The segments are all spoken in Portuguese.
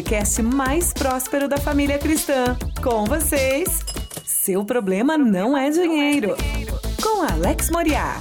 podcast mais próspero da família cristã. Com vocês, seu problema não é dinheiro. Com Alex Moriá.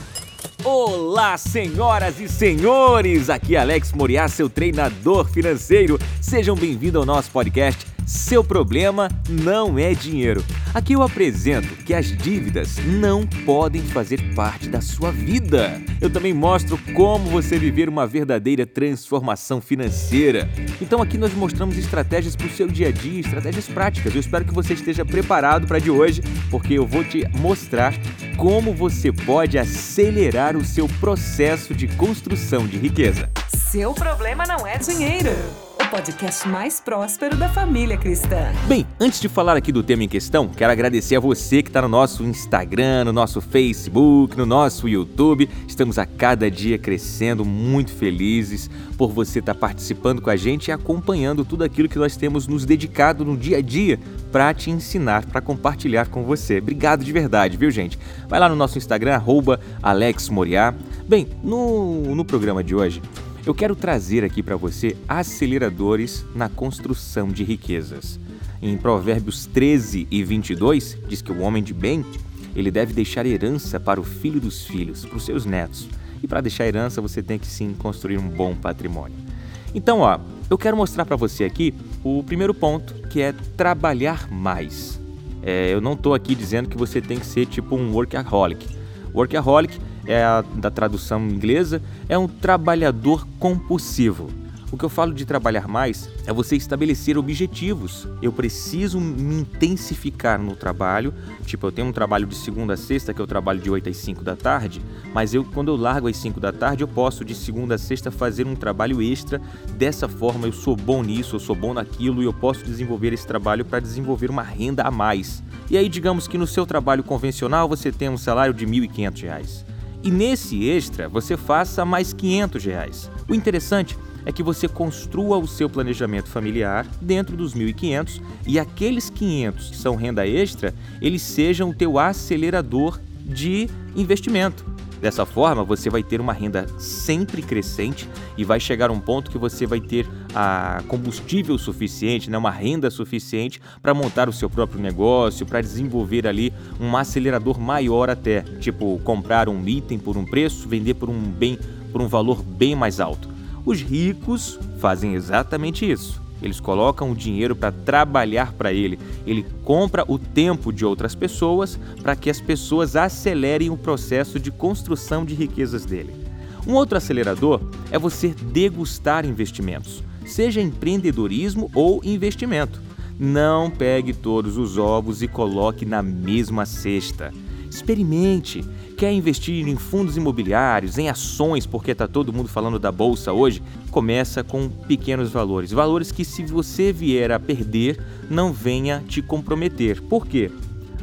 Olá, senhoras e senhores! Aqui é Alex Moriá, seu treinador financeiro. Sejam bem-vindos ao nosso podcast seu problema não é dinheiro. Aqui eu apresento que as dívidas não podem fazer parte da sua vida. Eu também mostro como você viver uma verdadeira transformação financeira. Então aqui nós mostramos estratégias para o seu dia a dia, estratégias práticas. Eu espero que você esteja preparado para de hoje, porque eu vou te mostrar como você pode acelerar o seu processo de construção de riqueza. Seu problema não é dinheiro podcast mais próspero da família cristã. Bem, antes de falar aqui do tema em questão, quero agradecer a você que está no nosso Instagram, no nosso Facebook, no nosso YouTube. Estamos a cada dia crescendo, muito felizes por você estar tá participando com a gente e acompanhando tudo aquilo que nós temos nos dedicado no dia a dia para te ensinar, para compartilhar com você. Obrigado de verdade, viu, gente? Vai lá no nosso Instagram, arroba Alex Moriá. Bem, no, no programa de hoje, eu quero trazer aqui para você aceleradores na construção de riquezas. Em Provérbios 13 e 22, diz que o homem de bem, ele deve deixar herança para o filho dos filhos, para os seus netos. E para deixar herança, você tem que sim construir um bom patrimônio. Então, ó, eu quero mostrar para você aqui o primeiro ponto, que é trabalhar mais. É, eu não estou aqui dizendo que você tem que ser tipo um workaholic. Workaholic é a da tradução inglesa, é um trabalhador compulsivo. O que eu falo de trabalhar mais é você estabelecer objetivos. Eu preciso me intensificar no trabalho. Tipo, eu tenho um trabalho de segunda a sexta, que eu trabalho de 8 às 5 da tarde, mas eu quando eu largo às 5 da tarde, eu posso de segunda a sexta fazer um trabalho extra. Dessa forma, eu sou bom nisso, eu sou bom naquilo e eu posso desenvolver esse trabalho para desenvolver uma renda a mais. E aí, digamos que no seu trabalho convencional você tem um salário de R$ 1.500 e nesse extra você faça mais 500 reais. O interessante é que você construa o seu planejamento familiar dentro dos 1.500 e aqueles 500 que são renda extra, eles sejam o teu acelerador de investimento. Dessa forma, você vai ter uma renda sempre crescente e vai chegar um ponto que você vai ter a combustível suficiente, né, uma renda suficiente para montar o seu próprio negócio, para desenvolver ali um acelerador maior até, tipo comprar um item por um preço, vender por um bem por um valor bem mais alto. Os ricos fazem exatamente isso. Eles colocam o dinheiro para trabalhar para ele. Ele compra o tempo de outras pessoas para que as pessoas acelerem o processo de construção de riquezas dele. Um outro acelerador é você degustar investimentos, seja empreendedorismo ou investimento. Não pegue todos os ovos e coloque na mesma cesta. Experimente. Quer investir em fundos imobiliários, em ações, porque está todo mundo falando da bolsa hoje? Começa com pequenos valores. Valores que, se você vier a perder, não venha te comprometer. Por quê?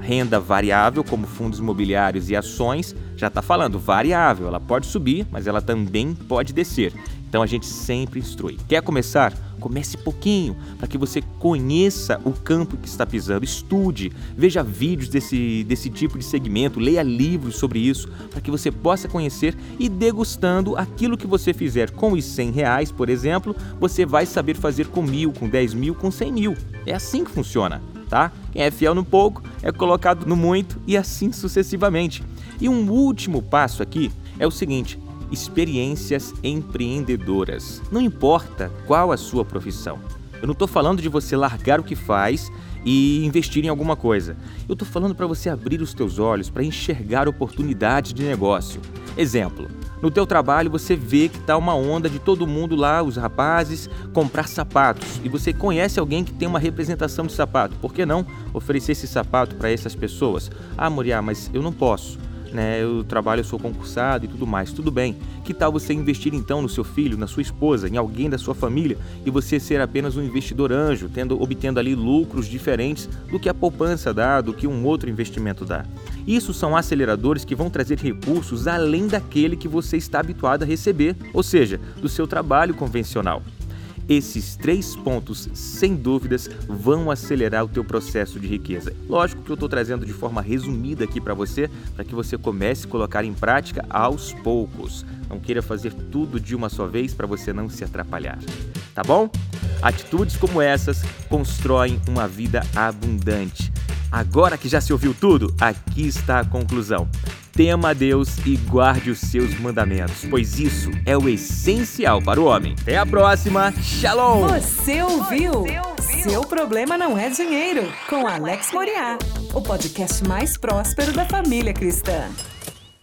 Renda variável, como fundos imobiliários e ações, já está falando variável. Ela pode subir, mas ela também pode descer. Então a gente sempre instrui. Quer começar? Comece pouquinho, para que você conheça o campo que está pisando, estude, veja vídeos desse, desse tipo de segmento, leia livros sobre isso, para que você possa conhecer e degustando aquilo que você fizer com os 100 reais, por exemplo, você vai saber fazer com mil, com 10 mil, com 100 mil. É assim que funciona, tá? Quem é fiel no pouco é colocado no muito e assim sucessivamente. E um último passo aqui é o seguinte: experiências empreendedoras. Não importa qual a sua profissão. Eu não estou falando de você largar o que faz e investir em alguma coisa. Eu estou falando para você abrir os teus olhos para enxergar oportunidades de negócio. Exemplo, no teu trabalho você vê que está uma onda de todo mundo lá, os rapazes, comprar sapatos. E você conhece alguém que tem uma representação de sapato. Por que não oferecer esse sapato para essas pessoas? Ah, Moriá, mas eu não posso né? Eu trabalho, eu sou concursado e tudo mais. Tudo bem. Que tal você investir então no seu filho, na sua esposa, em alguém da sua família e você ser apenas um investidor anjo, tendo obtendo ali lucros diferentes do que a poupança dá, do que um outro investimento dá. Isso são aceleradores que vão trazer recursos além daquele que você está habituado a receber, ou seja, do seu trabalho convencional. Esses três pontos, sem dúvidas, vão acelerar o teu processo de riqueza. Lógico que eu estou trazendo de forma resumida aqui para você, para que você comece a colocar em prática aos poucos. Não queira fazer tudo de uma só vez para você não se atrapalhar. Tá bom? Atitudes como essas constroem uma vida abundante. Agora que já se ouviu tudo, aqui está a conclusão. Tema a Deus e guarde os seus mandamentos, pois isso é o essencial para o homem. Até a próxima. Shalom! Você ouviu? Seu problema não é dinheiro, com Alex Moriá, o podcast mais próspero da família cristã.